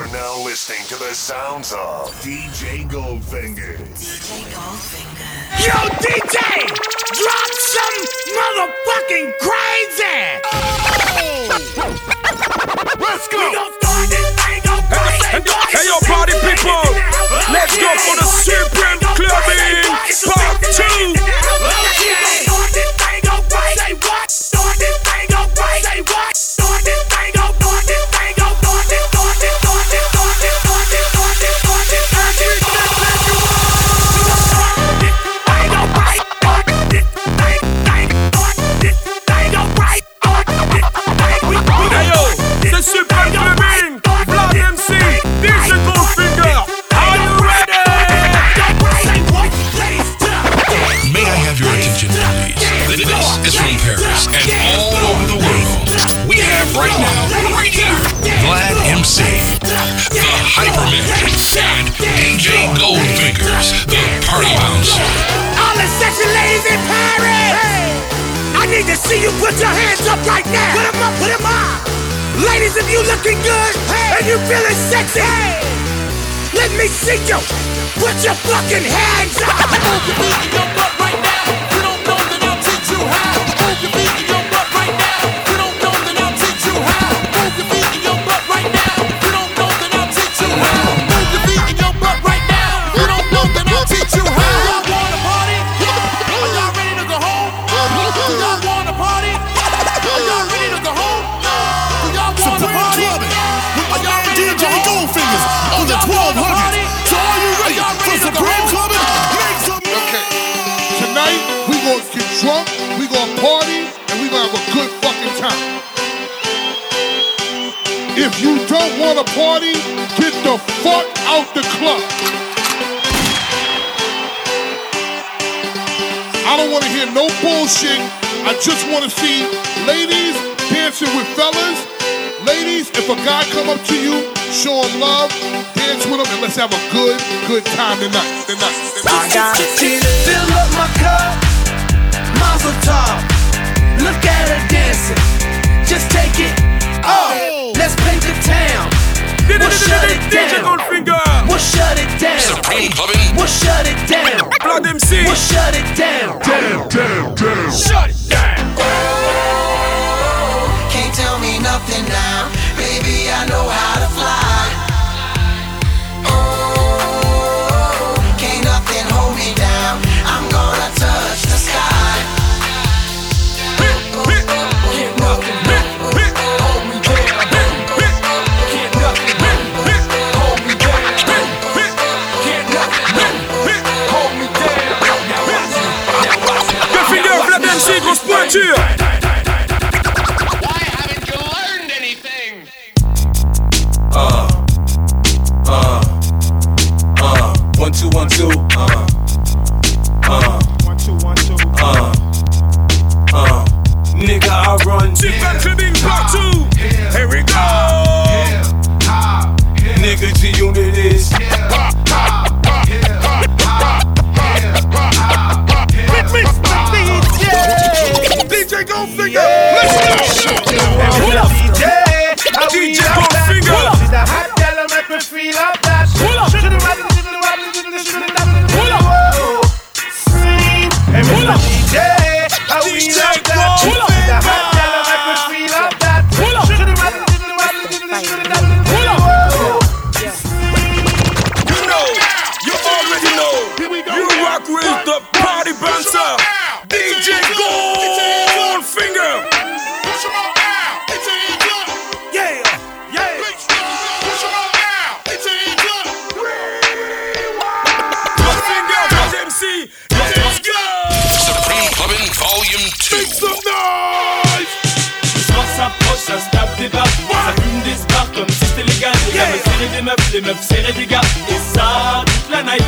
You're now listening to the sounds of DJ Goldfinger. DJ Goldfinger. Yo, DJ! Drop some motherfucking crazy! Let's go. We gon' start this thing up right. Hey, yo, party people. Let's go for the Supreme Clubbing Part 2. Start this thing. Say what? Start this thing up right. Say what? Paris and all over the world. We have right now, right here, Vlad MC, the Hyperman, and DJ Goldfingers, the Party Bouncer. All the sexy ladies in Paris! I need to see you put your hands up right now! Put 'em up, put 'em up! Ladies, if you looking good and you feeling sexy, let me see you put your fucking hands up! your feet. You don't wanna party, get the fuck out the club. I don't wanna hear no bullshit. I just wanna see ladies dancing with fellas. Ladies, if a guy come up to you, show him love, dance with him, and let's have a good, good time tonight. Tonight. I got tears fill up my cup. Mazel tov. Look at her dancing. Just take it off. Let's paint the town. We'll shut it down. We'll shut it down. Supreme Clubbing. We'll shut it down. Blood MC. We'll shut it down. Down, down, down. Shut it down. Can't tell me nothing now. Baby, I know how to two, one, two. Uh. Uh. One, two, one, two. Uh. Uh. Nigga, I run. Chip yeah. part two. Yeah. Here we go. Nigga, G Unit is. Let's go. What up? Des meufs, des gars. Et ça, toute la night.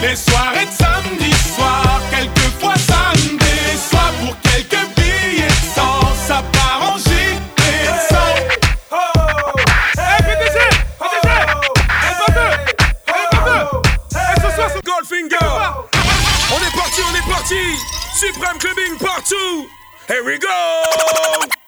Les soirées de samedi soir, quelquefois samedi soir. Pour quelques billets de sang, ça part en gilet Goldfinger. On est parti, on est parti. Supreme Clubbing partout. Here we go!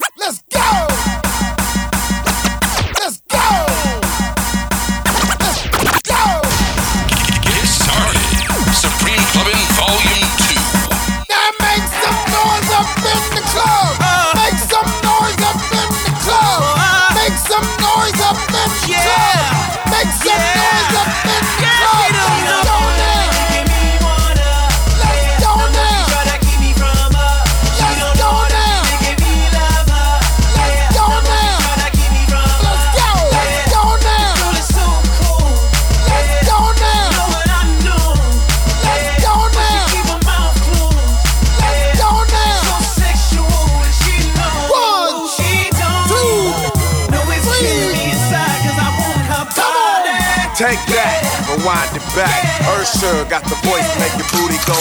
Back. Usher got the voice, make your booty go.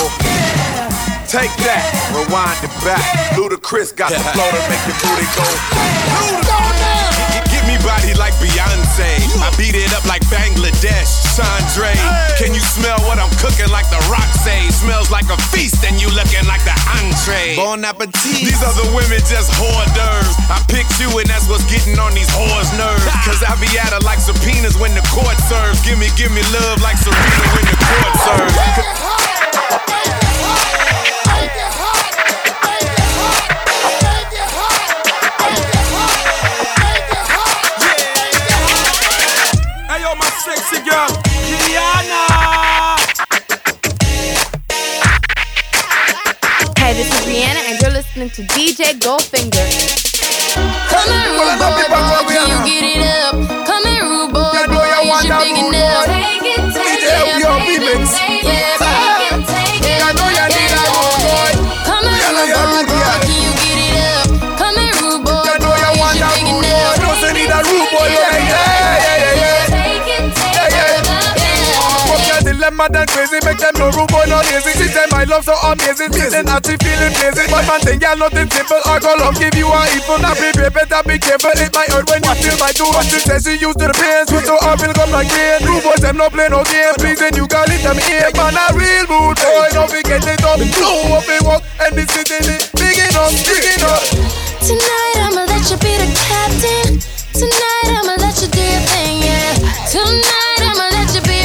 Take that, rewind it back. Ludacris got the flow to make your booty go. Let's body like Beyonce. I beat it up like Bangladesh. Chandre, can you smell what I'm cooking like the rock say? Smells like a feast and you looking like the entree. Bon appetit. These other women just hors d'oeuvres. I picked you and that's what's getting on these whores' nerves. Cause I be at her like subpoenas when the court serves. Give me, give me love like Serena when the court serves. To DJ Goldfinger. Your dilemma than crazy, make them no rude boy, no lazy. She say my love so amazing, feeling happy, feeling blazing. But man thing, girl, nothing simple. I go love, give you a evil. Now be brave, better be careful. It might hurt when you feel my two. What she says she used to the pain, switch so I will come like rain. Rude boys, them no play no game. Pleasing you, girl, it them here. Man, a real rude boy, don't forget it up. Blow up and walk, and this city, big enough, big enough. Tonight I'ma let you be the captain. Tonight I'ma let you do your thing, yeah. Tonight I'ma let you be.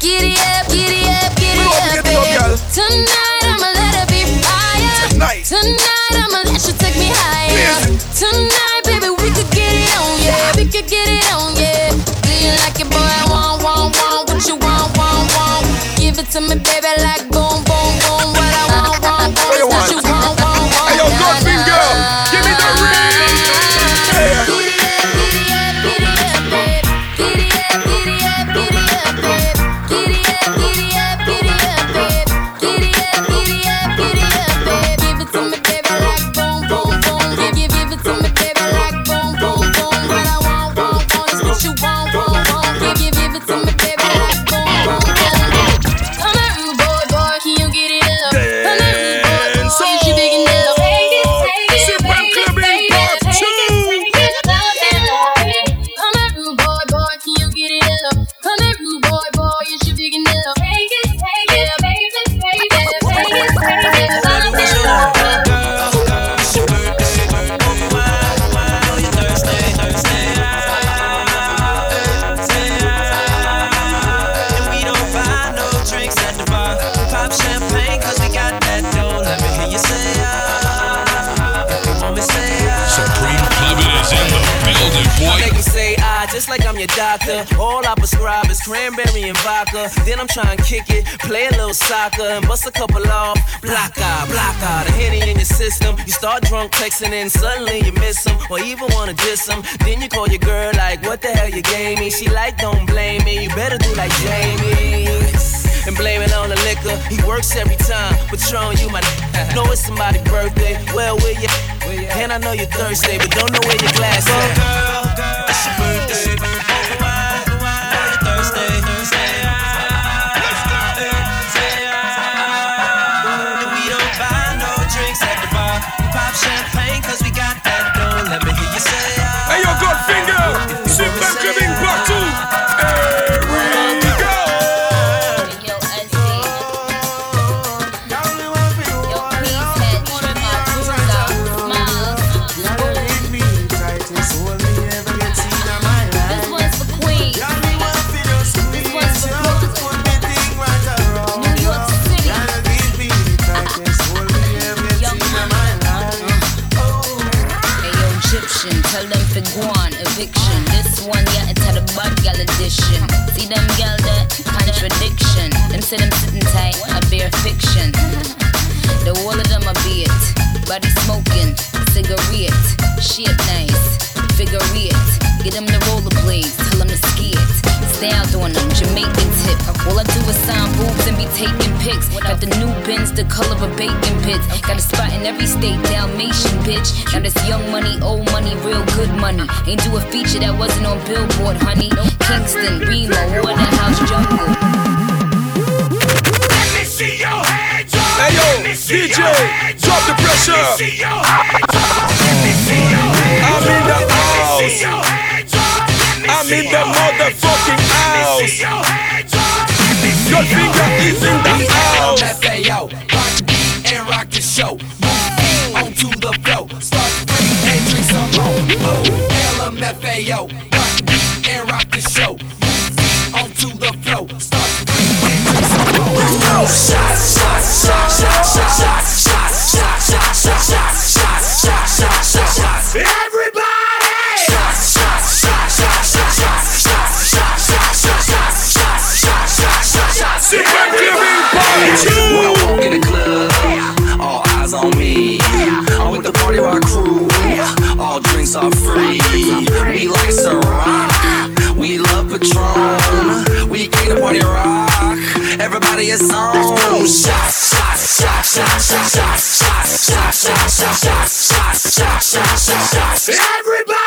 Giddy up, giddy up, giddy up, gonna get it up, Tonight I'ma let it be fire. Tonight. Tonight I'ma let you take me higher. Tonight, baby, we could get it on, yeah. We could get it on, yeah. Do you like it, boy? I want, want, want. What you want, want, want. Give it to me, baby, like boom, boom. Doctor. All I prescribe is cranberry and vodka. Then I'm trying to kick it, play a little soccer, and bust a couple off. Block out, block out, a henny in your system. You start drunk texting, and suddenly you miss them, or even wanna diss them. Then you call your girl like, what the hell you gave me? She like, don't blame me, you better do like Jamie. And blame it on the liquor. He works every time. Patron, you my know it's somebody's birthday. Well, where you? And I know you're thirsty, but don't know where your glass at. It's your birthday. Shit nice, figure it. Get them the rollerblades, tell them to ski it. Stay out on them, Jamaican tip. All I do is sign boobs and be taking pics. Got the new bins, the color of bacon pits. Got a spot in every state, Dalmatian bitch. Now this young money, old money, real good money. Ain't do a feature that wasn't on Billboard, honey. Kingston, Rema, Waterhouse, Jungle. Let me see your hands up. Hey yo, DJ, drop the pressure. I'm in the house. I'm in the motherfucking house. Your finger is in the house. FAO, rock the beat and rock the show. Move onto the floor. Start free and drink some more. LMFAO, rock Everybody is on. Shots, shots, shots, shots, shots, shots, shots, shots, shots, shots, shots, shots, shots, shots, shots. Everybody!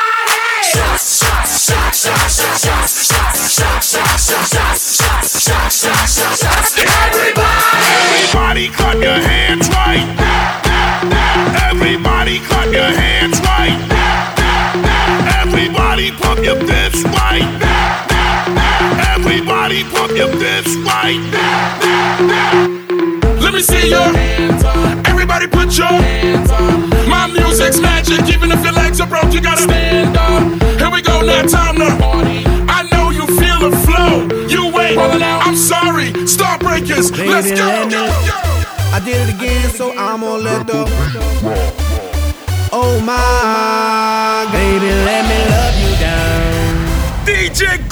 Shots, shots, shots, shots, shots, shots, shots, shots, shots, shots, shots, shots, shots, shots, shots, shots. Everybody! Everybody clap your hands right. Everybody clap your hands right. Everybody pump your Everybody pump your fists right. Let me see your hands up. Everybody put your hands up. My music's magic, even if your legs are broke, you gotta stand up. Here we go, now time to party. I know you feel the flow. You wait, I'm sorry. Star breakers, let's go, let go, go. I did it again, so I'm gonna let the. Oh my, baby, let me love you down. DJ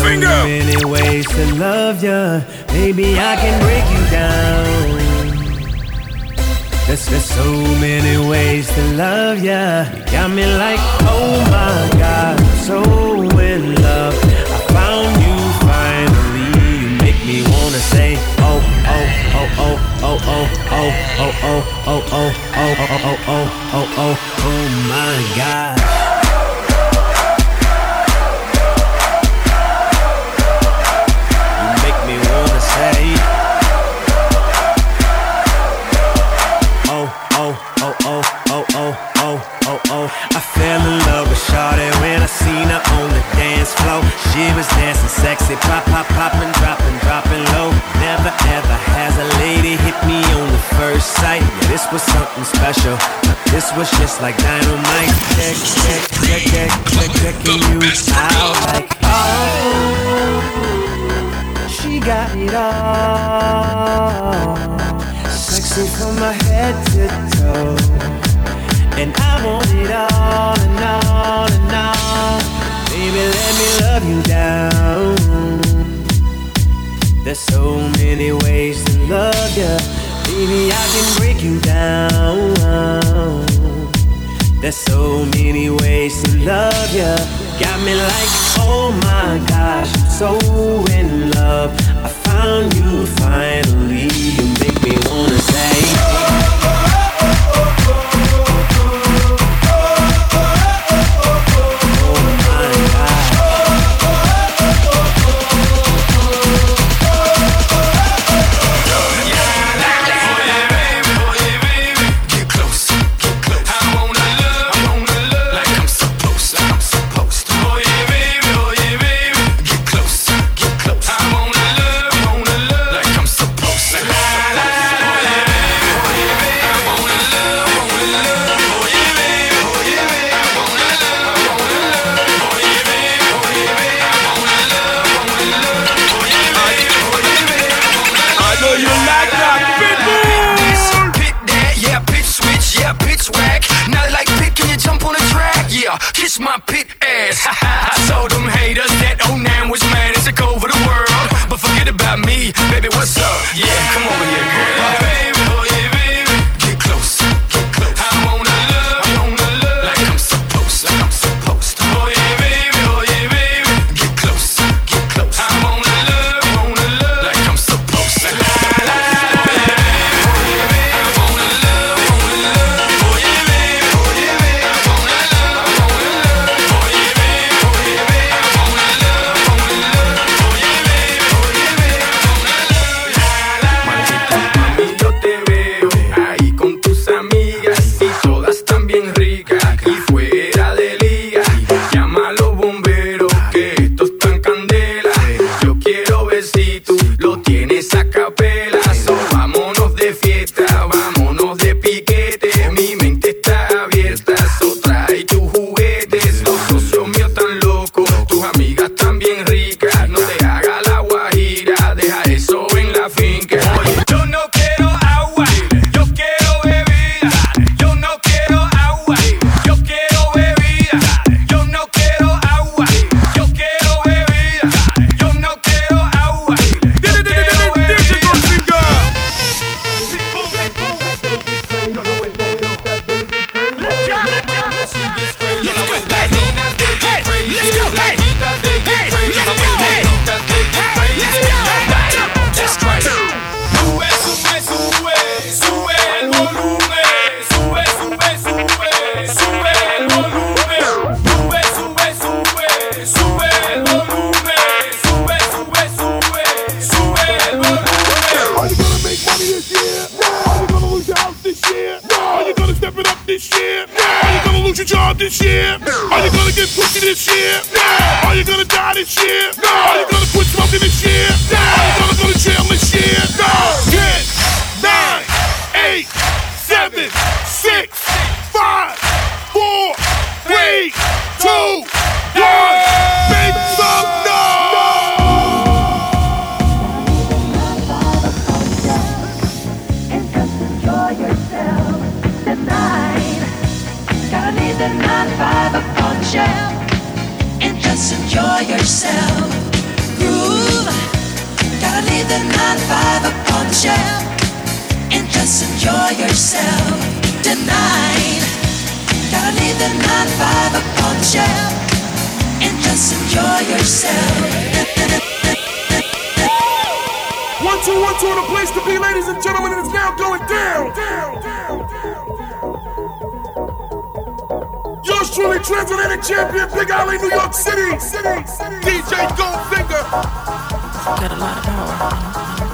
So many ways to love ya. Maybe I can break you down. There's, there's so many ways to love ya. You got me like, oh my God, so in love. I found you finally. You make me wanna say, oh, oh, oh, oh, oh, oh, oh, oh, oh, oh, oh, oh, oh, oh, oh, oh, oh, oh my God. Special This was just like dynamite Check, check, check, check, check, checking you out like Oh she got it all. Sexy from my head to toe. And I want it all and all and all. Baby, let me love you down. There's so many ways to love ya. Baby, I can break you down. There's so many ways to love ya. Got me like, oh my gosh, I'm so in love. I found you finally. You make me wanna say.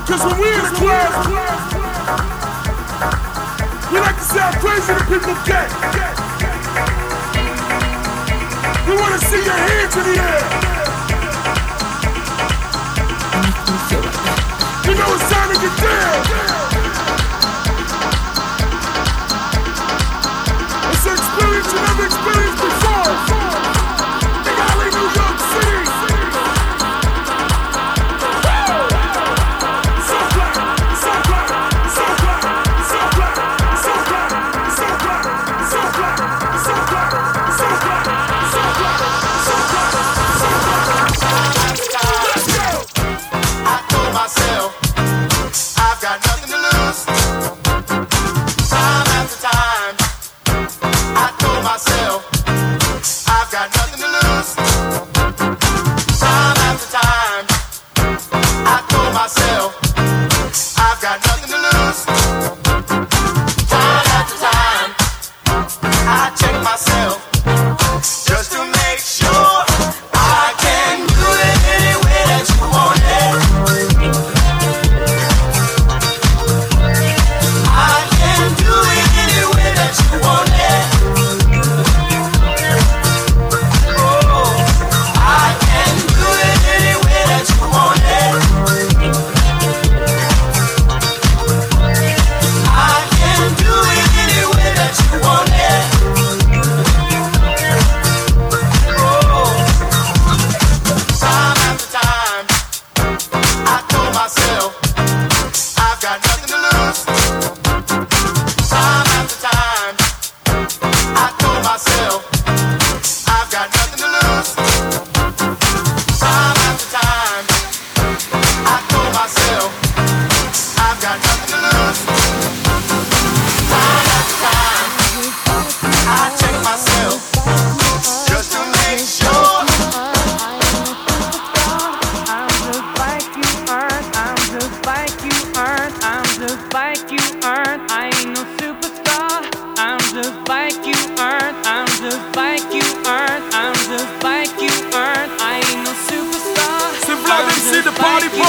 Cause when we in the club, we like to see how crazy the people get. We wanna see your hands in the air. You know it's time to get down.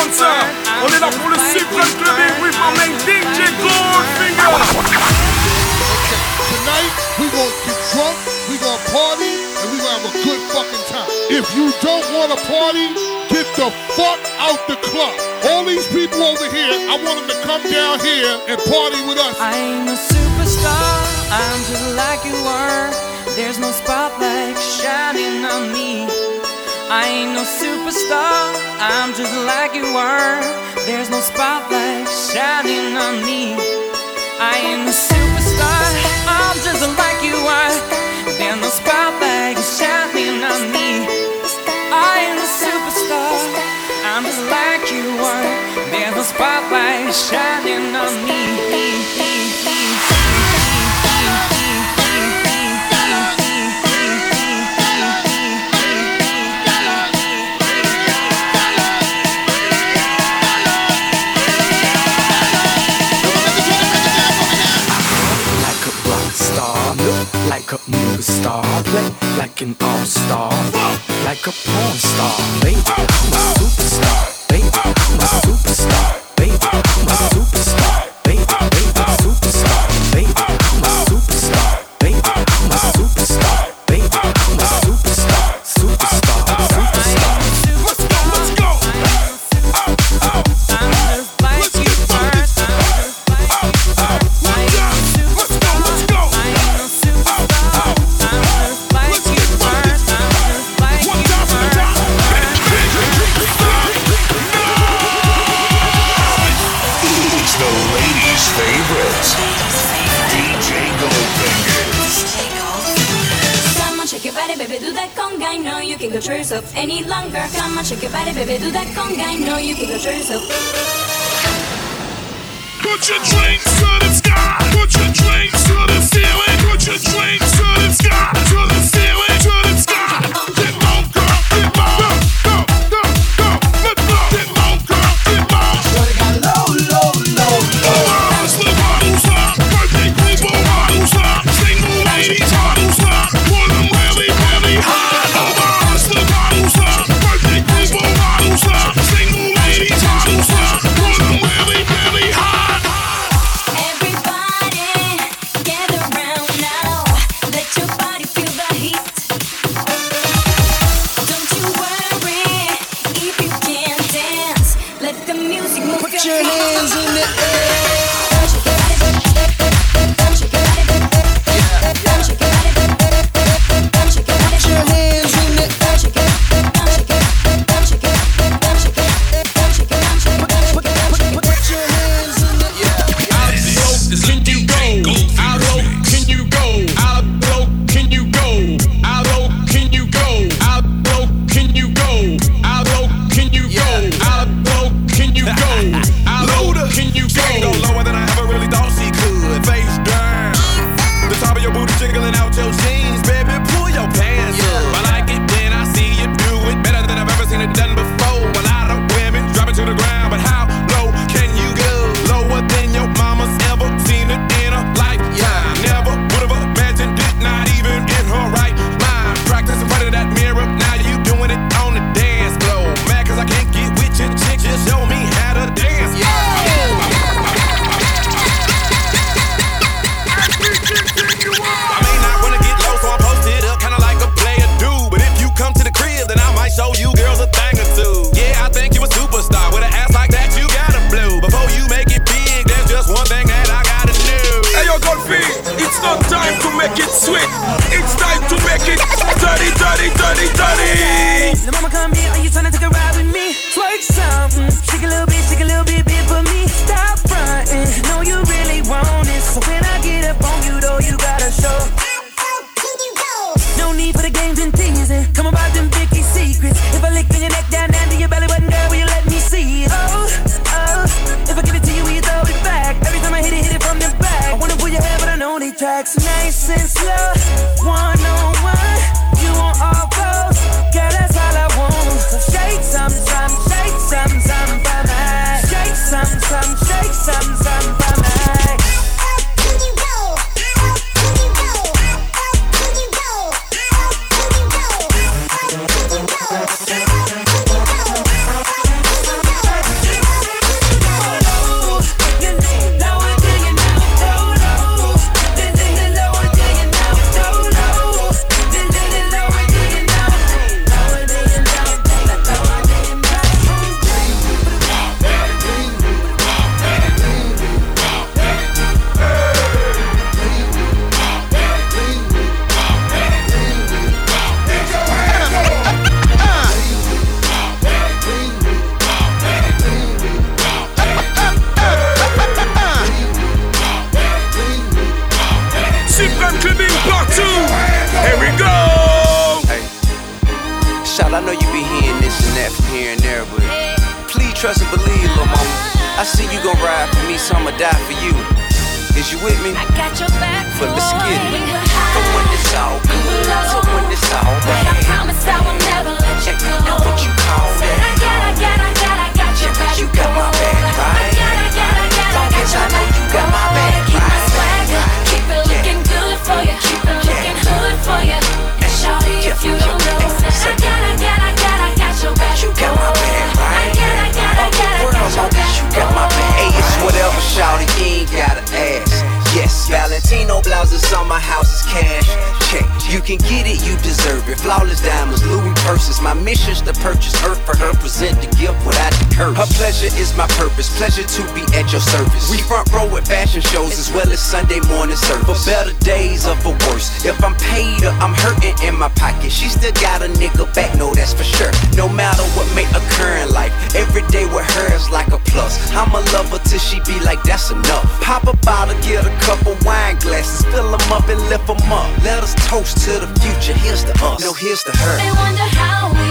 Dancer. On est là pour le Supreme Clubbing with my main DJ Goldfinger. Tonight we gonna get drunk, we gonna party, and we gonna have a good fucking time. If you don't wanna party, get the fuck out the club. All these people over here, I want them to come down here and party with us. I'm a superstar, I'm just like you are. There's no spotlight shining on me. I ain't no superstar, I'm just like you are. There's no spotlight shining on me. I ain't no superstar, I'm just like you are. There's no spotlight shining on me. I ain't no superstar, I'm just like you are. There's no spotlight shining on me. superstar. I play like an all star, like a porn star. Baby, I'm a superstar. Baby, I'm a superstar. any longer. Come on, shake your body, baby, do that conga. I know you can control yourself. Put your drinks to the sky. Put your drinks to the ceiling. Put the games and teasing. Come about them No matter what may occur in life, every day with her is like a plus. I'ma love her till she be like, that's enough. Pop a bottle, get a couple wine glasses, fill them up and lift them up. Let us toast to the future. Here's to us. No, here's to her. They wonder how we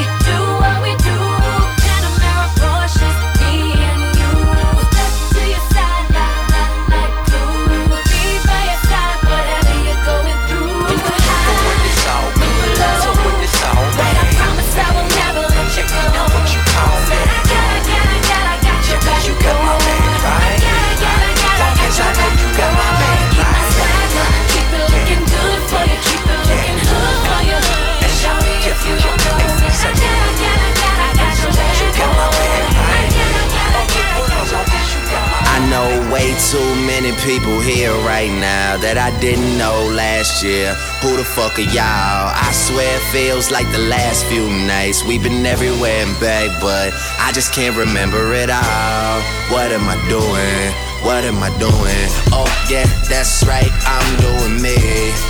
many people here right now that I didn't know last year. Who the fuck are y'all? I swear it feels like the last few nights. We've been everywhere and back, but I just can't remember it all. What am I doing? What am I doing? Oh, yeah, that's right. I'm doing me.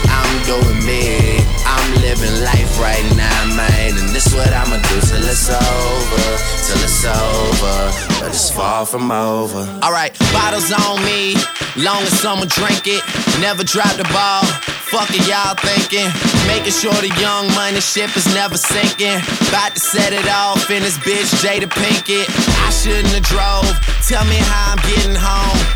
I'm doing me. I'm living life right now, man. And this what I'ma do till it's over. Till it's over. But it's far from over. Alright, bottles on me, long as someone drink it. Never drop the ball. Fuck it, y'all thinking. Making sure the young money ship is never sinking. About to set it off in this bitch, Jada Pinkett. I shouldn't have drove. Tell me how I'm getting home.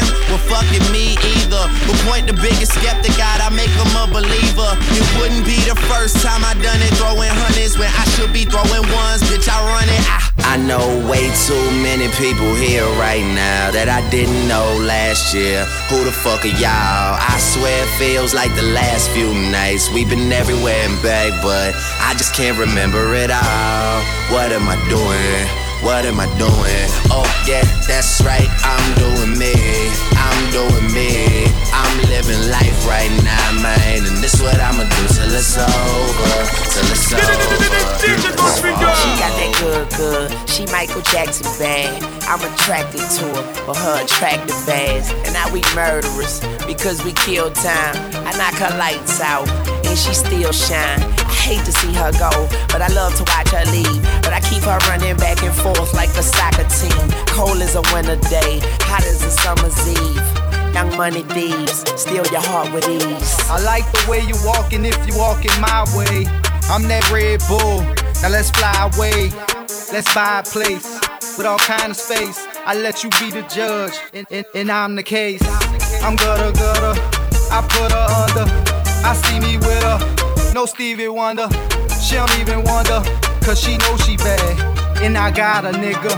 well fucking me either. But point the biggest skeptic out, I make him a believer. It wouldn't be the first time I done it, throwing hundreds when I should be throwing ones. Bitch, I run it. I I know way too many people here right now that I didn't know last year. Who the fuck are y'all? I swear it feels like the last few nights. We've been everywhere and back, but I just can't remember it all. What am I doing? What am I doing? Oh, yeah, that's right. I'm doing me. I'm doing me. I'm living life right now, man. And this what I'ma do till it's over. Till it's over. She got that good, good. She Michael Jackson bad. I'm attracted to her for her attractive ass. And now we murderers because we kill time. I knock her lights out and she still shine. Hate to see her go, but I love to watch her leave. But I keep her running back and forth like a soccer team. Cold as a winter day, hot as a summer's eve. Young money thieves, steal your heart with ease. I like the way you walking if you walking my way. I'm that Red Bull. Now let's fly away. Let's buy a place with all kind of space. I let you be the judge, and, and, and I'm the case. I'm gutter gutter. I put her under. I see me with her. No Stevie Wonder. She don't even wonder, cause she know she bad. And I got a nigga.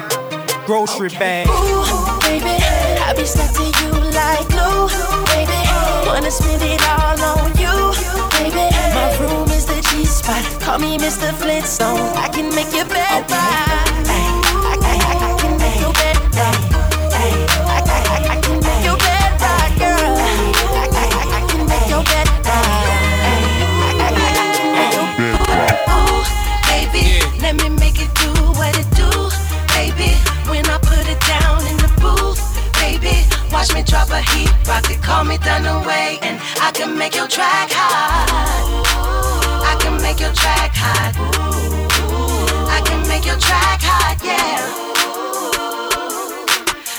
Grocery bag. Ooh, baby, I be stuck to you like glue, baby. Wanna spend it all on you, baby. My room is the G spot. Call me Mr. Flintstone. I can make your bed right. Watch me drop a heat rock, they call me Dunaway, and I can make your track hot. I can make your track hot. I can make your track hot, yeah.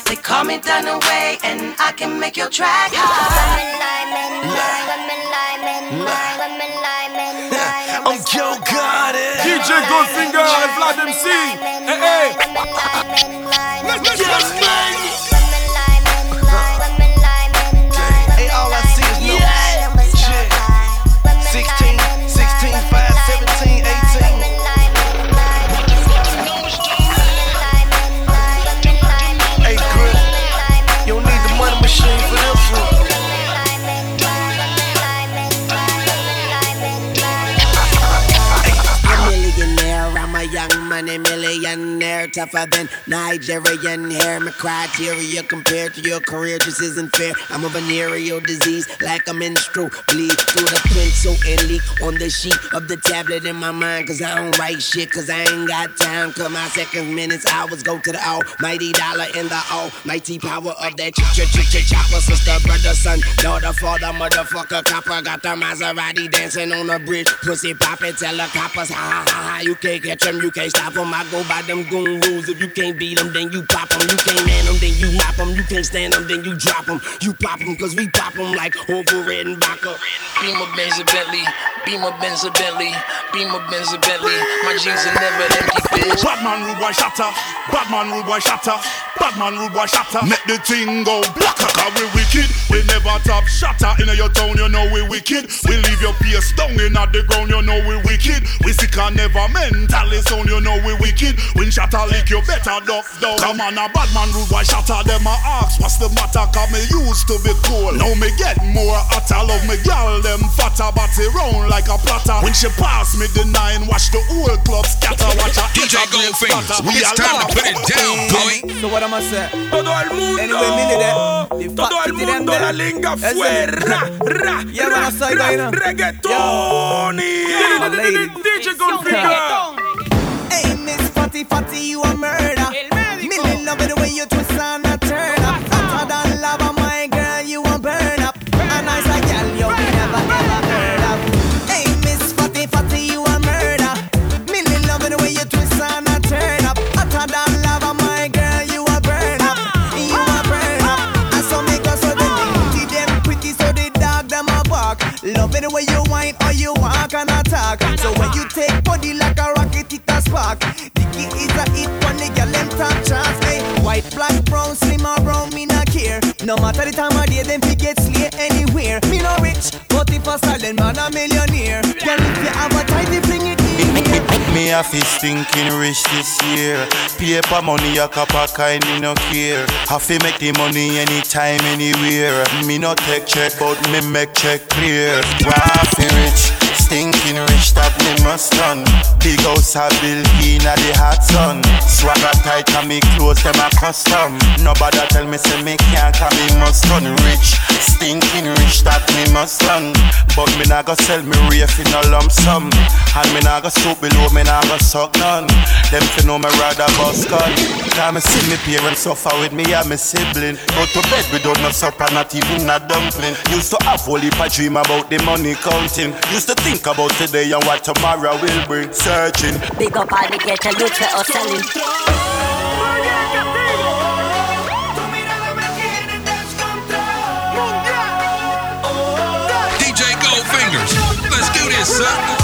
They call me Dunaway, and I can make your track hot. I'm Joe Goddard. DJ Goldfinger and Vlad MC. Hey, hey. Let's Yes, man. Hey, tougher than Nigerian hair. My criteria compared to your career just isn't fair. I'm a venereal disease, like a menstrual bleed through the pencil and leak on the sheet of the tablet in my mind. Cause I don't write shit, cause I ain't got time. Cause my seconds, minutes, hours go to the almighty dollar in the almighty power of that ch ch ch ch chopper. Sister, brother, son, daughter, father, motherfucker, copper. Got the Maserati dancing on the bridge. Pussy poppin', tell the coppers, ha ha ha ha. You can't catch them, you can't stop them. I go by them goon rules. If you can't beat them, then you pop them. You can't man them, then you mop them. You can't stand them, then you drop them. You pop them, cause we pop them like over red and vodka. Beamer Benz a Bentley, Beamer Benz a Bentley, Beamer Benz a Bentley. My jeans are never empty, bitch. Badman rude boy shatter, Badman rude boy shatter, Badman rude boy shatter. Make the thing go blacker, cause we wicked. We never top shatter in your town, you know we wicked. We leave your face down in at the ground, you know we wicked. We sick and never mentally sound, you know we wicked. When shatter lick, you better duck down. Come on, a Badman rude boy shatter, them a ask what's the matter, cause me used to be cool. Now me get more hotter, love me gal, them fatter, body round like a platter. When she pass me the nine, watch the whole club scatter, watch her DJ Goldfingers, it's time to put it down, boy. So what am I say? Todo el mundo. Anyway, me need that. The Todo el fact is them mundo, there. la linga fuera. it. Ra, Yeah, ra, man, I saw you ra, there, you know. Reggaetoni. Yeah. DJ Goldfinger. Hey, Miss Fatty Fatty, you a murder. Million love it the way you twist and a turn up. Hotter than lava, my girl, you a burn up. A nice a gal you never ever heard of. Hey, Miss Fatty Fatty, you a murder. Million love it the way you twist and a turn up. Hotter than lava, my girl, you a burn up. You a burn up. And so make us so the lady them pretty, so the dog them a bark. Love it the way you whine or you walk and attack. So when you take body like it spark. Dicky is a hit when the girl them top chance. Hey, white, black, brown, slim or brown, me not care. No matter the time of day, them fi get slay anywhere. Me no rich, but if a silent man a millionaire. Girl, if you have a tidy, bring it in here. Me a fi stinking rich this year. Paper money a cup of kind me no care. Have to make the money anytime, anywhere. Me no take check, but me make check clear. Why fi rich? Stinking rich that me must done. Big house a build in a the hot sun. Swagger tight and me clothes them a custom. Nobody tell me say me can't cause me must done rich. Stinking rich that me must done. But me nah go sell me rafe in a lump sum. And me nah go stoop below, me nah go suck none. Them fi know me rather bust gun. Time me see me parents suffer with me and me sibling. Go to bed without no supper, not even a dumpling. Used to have whole heap a dream about the money counting. Used to think about today and what tomorrow will bring. Searching. Big up all the ghetto youth for us selling. DJ Goldfingers, let's do this, son.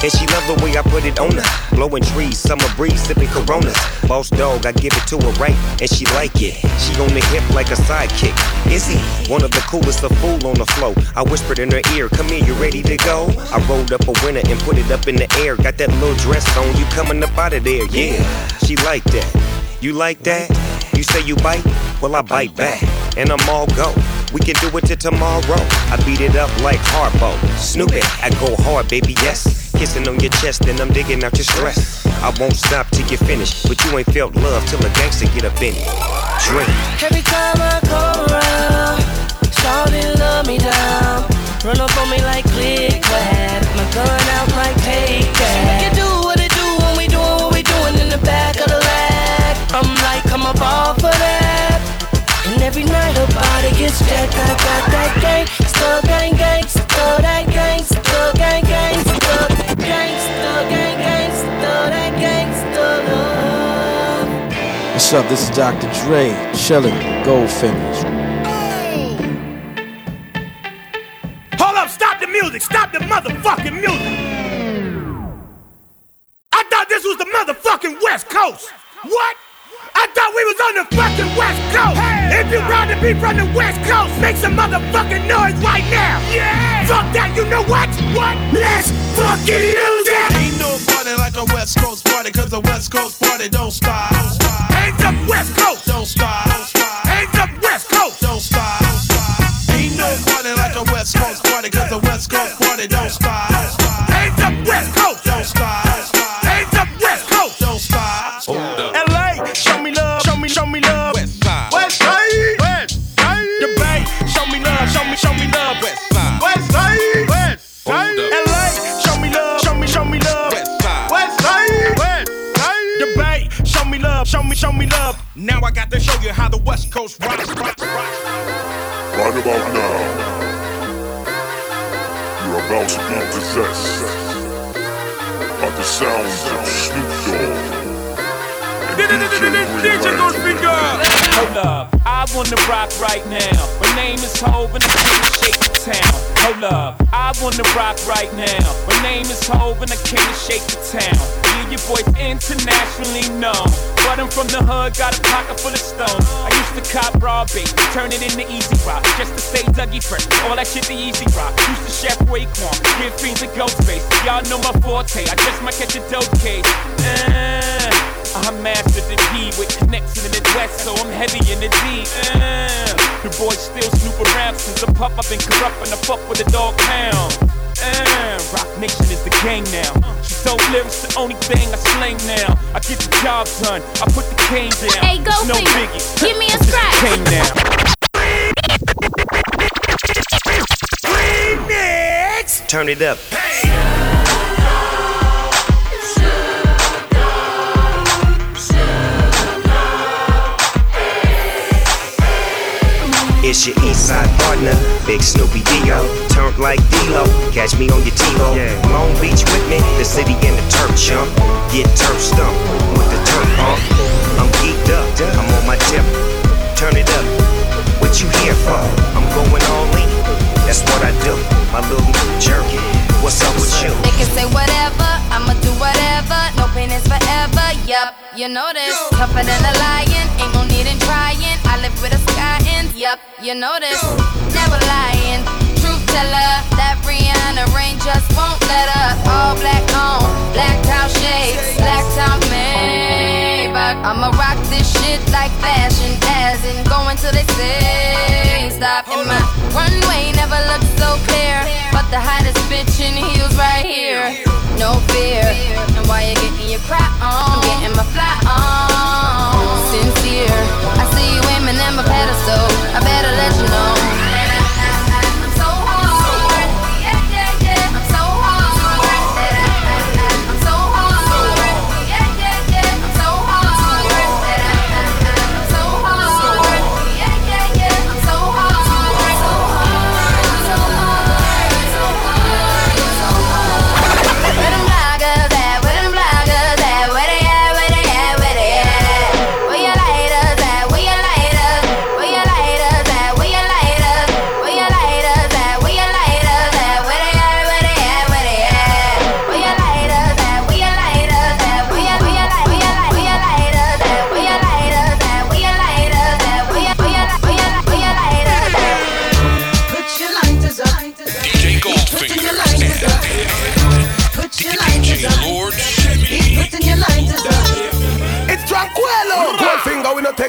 And she love the way I put it on her. Blowing trees, summer breeze, sipping coronas. Boss dog, I give it to her right, and she like it. She on the hip like a sidekick. Is he one of the coolest, a fool on the flow? I whispered in her ear, Come here, you ready to go? I rolled up a winner and put it up in the air. Got that little dress on, you coming up out of there, yeah. She like that. You like that? You say you bite? Well, I bite back, and I'm all go. We can do it till tomorrow. I beat it up like Harpo. Snoop it, I go hard, baby, yes. Kissing on your chest, and I'm digging out your stress. I won't stop till you finish, but you ain't felt love till a gangster get up in it. Drink. Every time I come around, shawty love me down. Run up on me like click clack, my gun out like take that. Make it do what it do when we doing what we doing in the back of the lag. I'm like, come up off of that. And every night her body gets jacked, I got that gangsta, What's up? This is Dr. Dre, chillin', Goldfingers. Hold up, stop the music, stop the motherfucking music. I thought this was the motherfucking West Coast. What? I thought we was on the fucking West Coast. If you rather be from the West Coast, make some motherfucking noise right now. Yeah. Fuck that, you know what? What? Let's fucking use it. Ain't no party like a West Coast party, cause the West Coast party don't stop. Right now. My name is Hov and I'm gonna shake the town. Hold up, I wanna rock right now. My name is Hov and I came to shake the town. Yeah, your boy's internationally known. But I'm from the hood, got a pocket full of stones. I used to cop raw bait, turn it into easy rock. Just to stay Dougie fresh, all that shit the easy rock. Used to chef Raekwon, give fiends a ghost face. Y'all know my forte, I just might catch a dope case. Uh, I mastered the P with connection in the West, so I'm heavy in the D. Uh, the boy still snoop around since a pup. I've been corrupt and I fuck with the dog pound. Uh, Roc Nation is the gang now. She told lyrics the only thing I slang now. I get the job done, I put the cane down. Hey, go It's no biggie. Give me a scratch. cane now. Remix. Turn it up. It's your east side partner, Big Snoopy Dio. Turned like D-Lo, catch me on your TiVo. Long Beach with me, the city and the turf jump. Get turf stumped with the turf pump. I'm geeked up, I'm on my tip. Turn it up, what you here for? I'm going all in, that's what I do. My little jerky, what's up with you? They can say whatever, I'ma do whatever. No pain is you know this. Tougher than a lion, ain't no need in trying. I live with a sky in, yup, you know this. Never lying, truth teller. That Rihanna rain just won't let up. All black on, black top shades, black top Maybach. I'ma rock this shit like fashion, as in going till they say stop. And my runway never looked so clear, but the hottest bitch in heels right here. No fear, and why you getting your cry on? I'm getting my fly on. Sincere, I see you aiming at my pedestal. I better let you know.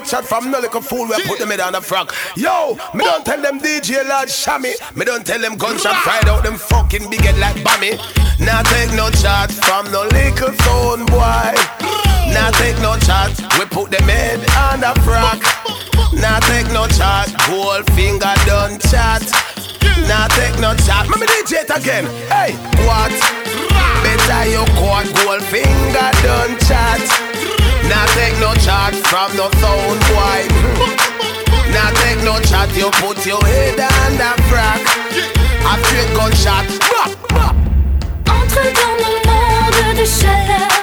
Shot from no little fool. We put them in on the front. Yo, me don't tell them DJ Lord Shammy. Me don't tell them gunshot fried out them fucking big head like Bammy. Now take no shot from no little phone boy. Now take no shot. We put them head on the frack. Now take no shot. Goldfinger done chat. Now take no shot. Let me DJ it again. Hey, what? Better you caught Goldfinger done chat. Now take no chat from no sound boy. Now take no chat, you put your head on the frack. A straight gunshot. Entre dans le monde de chaleur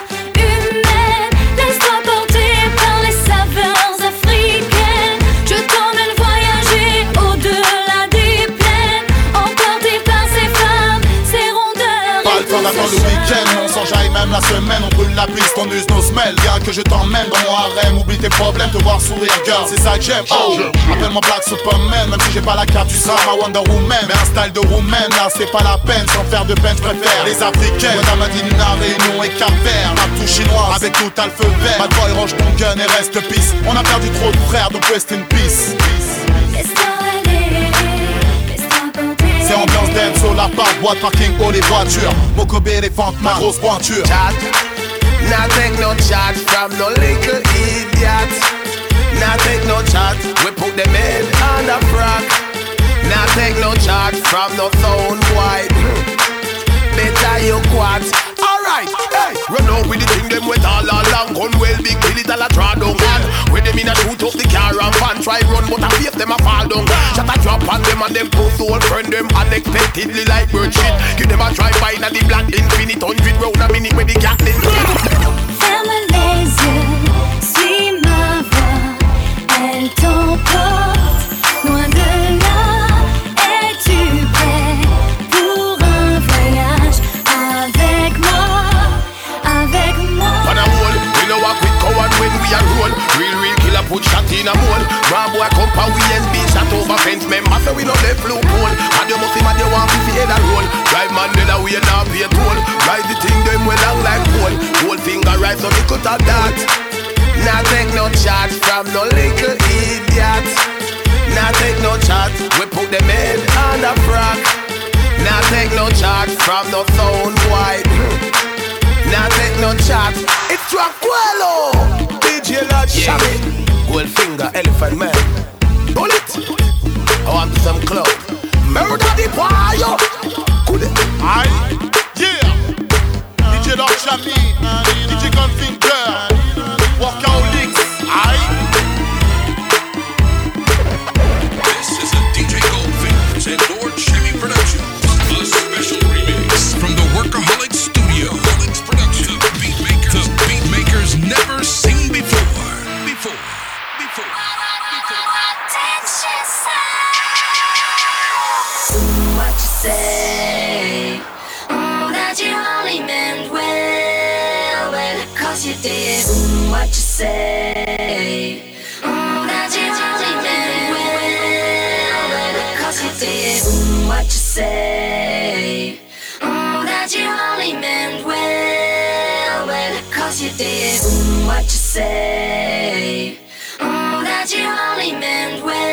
le week-end, on s'enjaille même la semaine, on brûle la piste, on use nos semelles. Viens que je t'emmène dans mon harem, oublie tes problèmes, te voir sourire, girl, c'est ça que j'aime. Oh, appelle-moi Black Superman, même si j'ai pas la carte, tu seras ma Wonder Woman. Mais un style de Woman, là c'est pas la peine, sans faire de peine, je préfère les africaines. Madame Adina, Réunion et Cap-Vert, rap tout chinois, avec tout t'as le feu vert. Bad boy, range ton gun et reste peace. On a perdu trop de frères, donc rest in peace. Dance, sur la part, boîte, parking, haut les voitures. Mokobe, les fentes, ma grosse pointure. Now take no charge from no little idiot. Now take no charge, we put them on the frack. Now take no charge from no sound boy. Better you quat. Alright, hey, run out with the thing them with all along gun well big kill it all a draw down man. With them in a shoot up the car and try run but a face them a fall down. Shot a drop on them and them post old friend them unexpectedly like bird shit. Give them a try by na the black infinite hundred round a minute with the Gatling. Ferme les yeux, suis ma voix, elle put shot in a mold. Raw boy come pa we and be shot over fence. Member say we no left blue pole. And you must see man you want to head a roll. Drive man dead away now pay toll. Ride the thing them well long like pole. Whole finger right so me cut out that. Now take no charge from no little idiot. Now take no charge, we put them on the frack. Now take no charge from no sound boy. Now take no charge. Tranquilo. DJ Lord Shabby. Goldfinger, Elephant Man. Bullet. I want some club. Murder the wire. Could it? Aye, yeah. DJ Lord Chami, DJ Gunfinger, what you say. Mm, that you only well, you did. What you say. That you only meant well, you did. What you say. That you only meant well.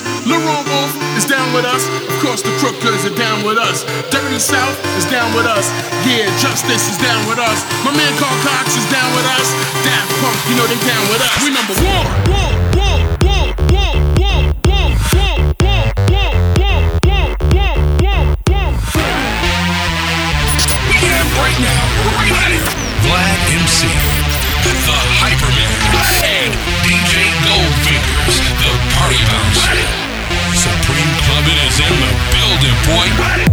Us. Wolf is down with us. Of course, the Crookers are down with us. Dirty South is down with us. Yeah, Justice is down with us. My man Carl Cox is down with us. Daft Punk, you know they down with us. We number one, one, de point.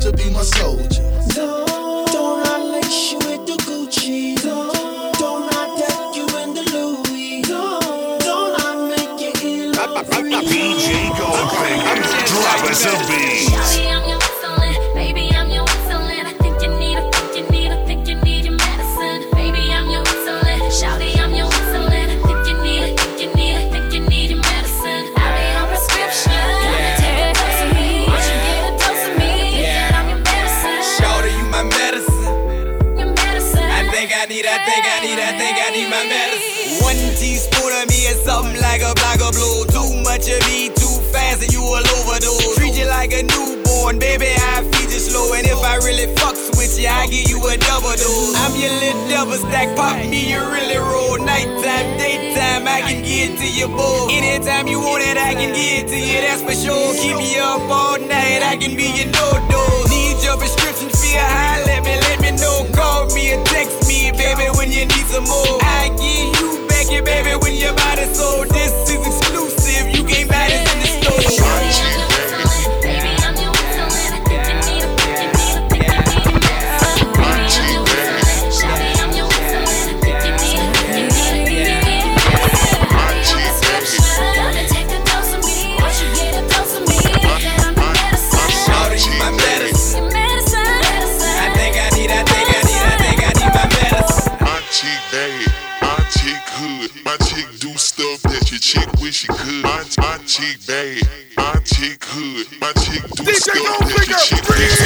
To be my soldier. Newborn, baby. I feed you slow, and if I really fucks with you, I give you a double dose. I'm your little double stack, pop me, you really roll. Nighttime, daytime, I can get to you both. Anytime you want it, I can get to you, that's for sure. Keep me up all night, I can be your no dose. Need your prescription, feel high, let me, let me know. Call me or text me, baby, when you need some more. I give you back your baby when your body's so. Chick bad, my chick hood, my chick do stuff that your chick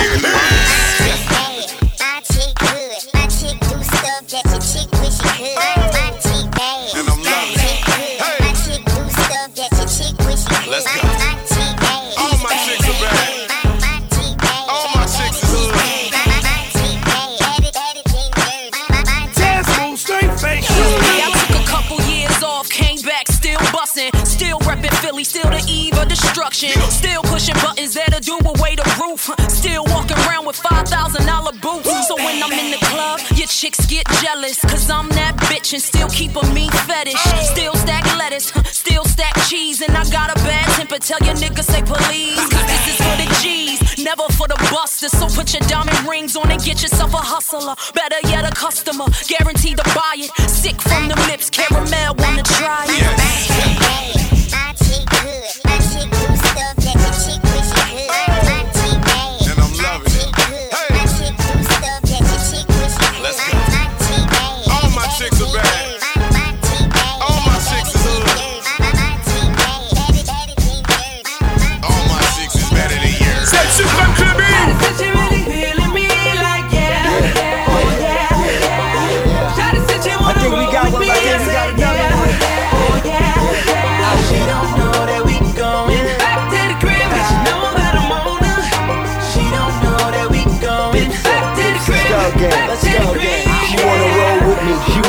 of destruction, still pushing buttons that'll do away the roof, still walking around with five thousand dollar boots. So when I'm in the club, your chicks get jealous, cause I'm that bitch and still keep a mean fetish, still stack lettuce, still stack cheese, and I got a bad temper. Tell your niggas say police, cause this is for the G's, never for the busters. So put your diamond rings on and get yourself a hustler, better yet a customer, guaranteed to buy it. Sick from the lips, caramel, wanna try it. And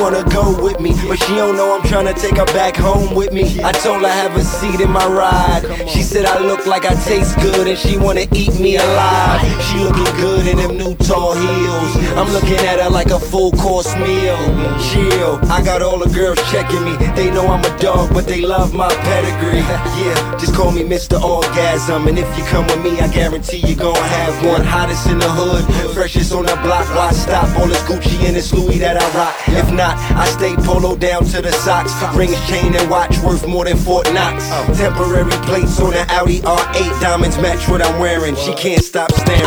wanna go with me, but she don't know I'm tryna take her back home with me. I told her have a seat in my ride. She said I look like I taste good and she wanna eat me alive. She looking good in them new tall heels. I'm looking at her like a full course meal. Chill, I got all the girls checking me. They know I'm a dog, but they love my pedigree. yeah, just call me Mr. Orgasm. And if you come with me, I guarantee you gon' have one. Hottest in the hood, freshest on the block. Why stop? All this Gucci and this Louis that I rock. If not, I stay polo down to the socks. Rings, chain, and watch worth more than Fort Knox. Temporary plates on the Audi R8. Diamonds match what I'm wearing. She can't stop staring.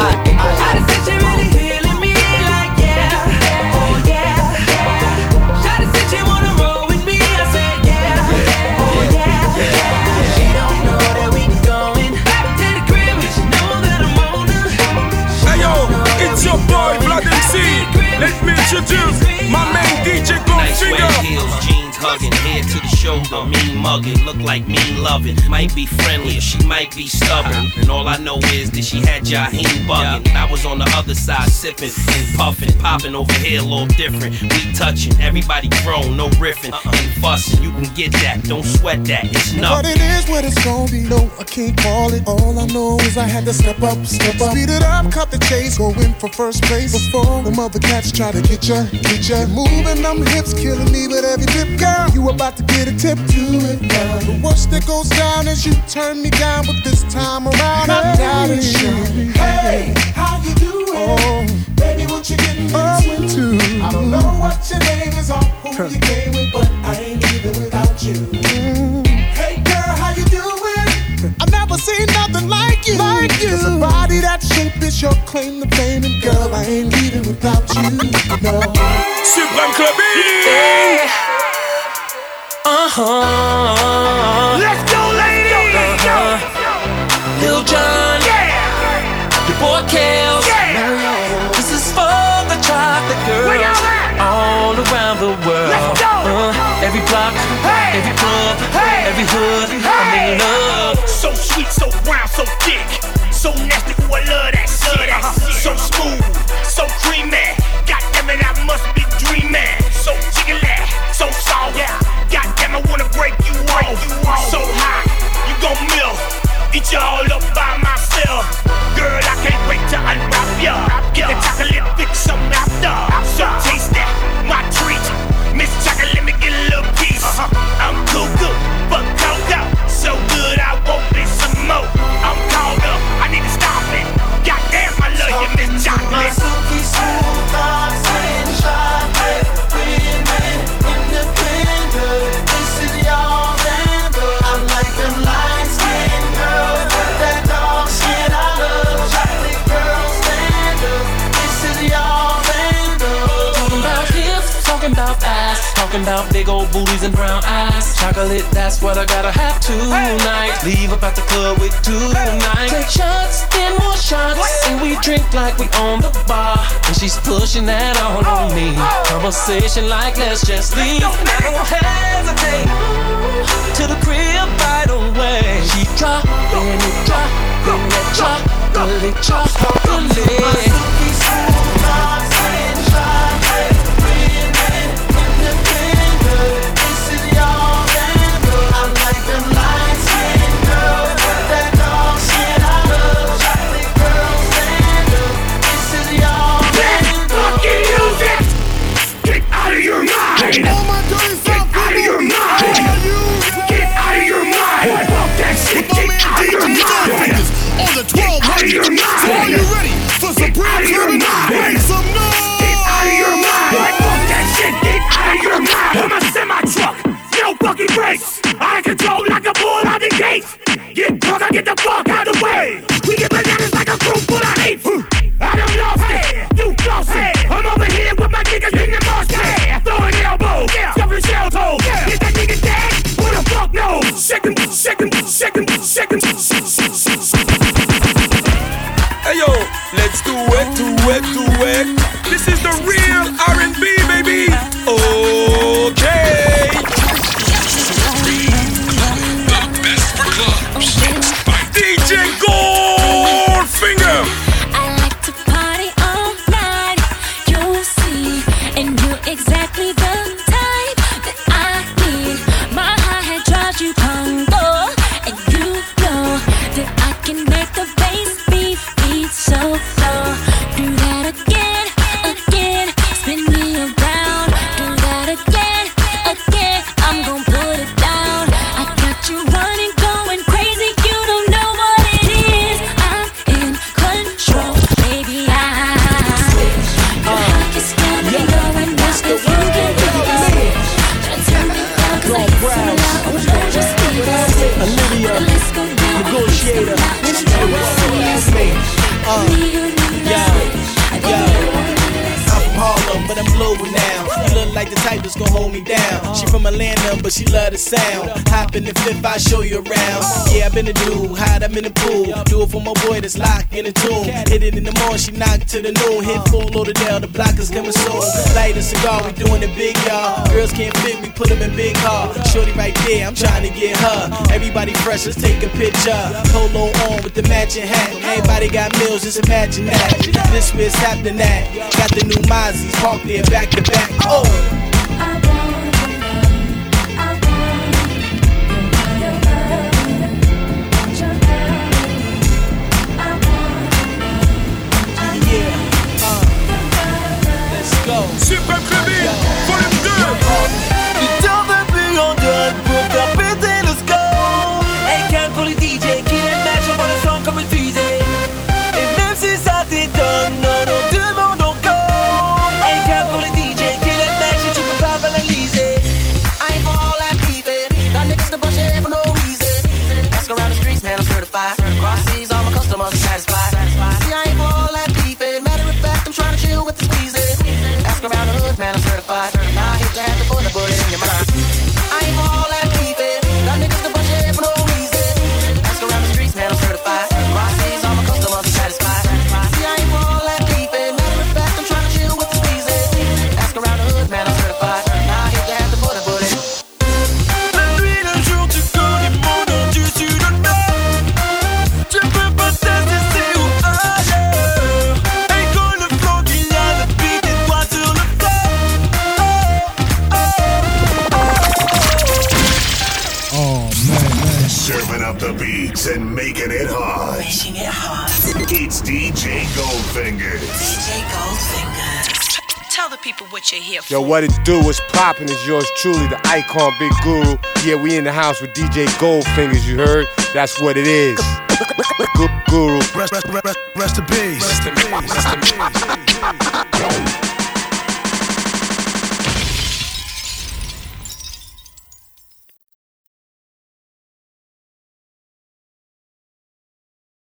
Hey yo, it's your boy Vlad MC. Let me introduce my main DJ Nice red Goldfinger. heels, jeans hugging, head to the shoulder, mean mugging, look like mean loving. Might be friendly or she might be stubborn. And all I know is that she had Jaheim bugging. I was on the other side sipping and puffing, popping over here a little different. We touching, everybody grown, no riffing uh-uh. and fussing. You can get that, don't sweat that, it's But nothing. it is what it's gonna be. No, I can't call it. All I know is I had to step up, step up. Speed it up, cut the chase, go in for first place. Before the mother cats try to get ya, get ya. Moving them hips, killing me with every dip, girl. You about to get a tip to it, girl. The worst that goes down is you turn me down, but this time around I'm down and shine. Hey, how you doing? Oh, baby, what you getting into? I don't know what your name is or who you came with, but I ain't leaving without you. Hey girl, how you doing? I've never seen nothing like you. Like you. There's a body that shape is your claim to fame, and girl, I ain't leaving without you. No. Supreme Clubbing. Uh huh. Let's go, ladies. Uh-huh. Lil Jon. Your boy Kels. This is for the chocolate girls. Y'all around the world. Let's go. Uh, every block, every club, every hood. I'm in love. So sweet, so brown, so thick. So nasty, ooh, I love about big old booties and brown eyes. Chocolate, that's what I gotta have tonight. Leave up at the club with two tonight. Take shots, then more shots, and we drink like we own the bar. And she's pushing that all on me. Conversation like let's just leave. I don't hesitate. To the crib right away. She drop, then it drop, then that chocolate, chocolate. Yeah, I been a dude, hide I'm in the pool. Do it for my boy that's locked in the tune. Hit it in the morning, she knock to the noon. Hit full of the block is coming soon. Light a cigar, we doing it big, y'all. Girls can't fit, we put them in big car. Shorty right there, I'm trying to get her. Everybody fresh, let's take a picture. Polo on with the matching hat. Everybody got meals, just imagine that. This where's happening at. Got the new Mozzies parked there back to back. Oh. Yo, what it do? What's poppin' is yours truly, the icon Big Guru. Yeah, we in the house with DJ Goldfingers, you heard? That's what it is. Guru. Rest, rest, rest, rest in peace. Rest in peace. Rest in peace.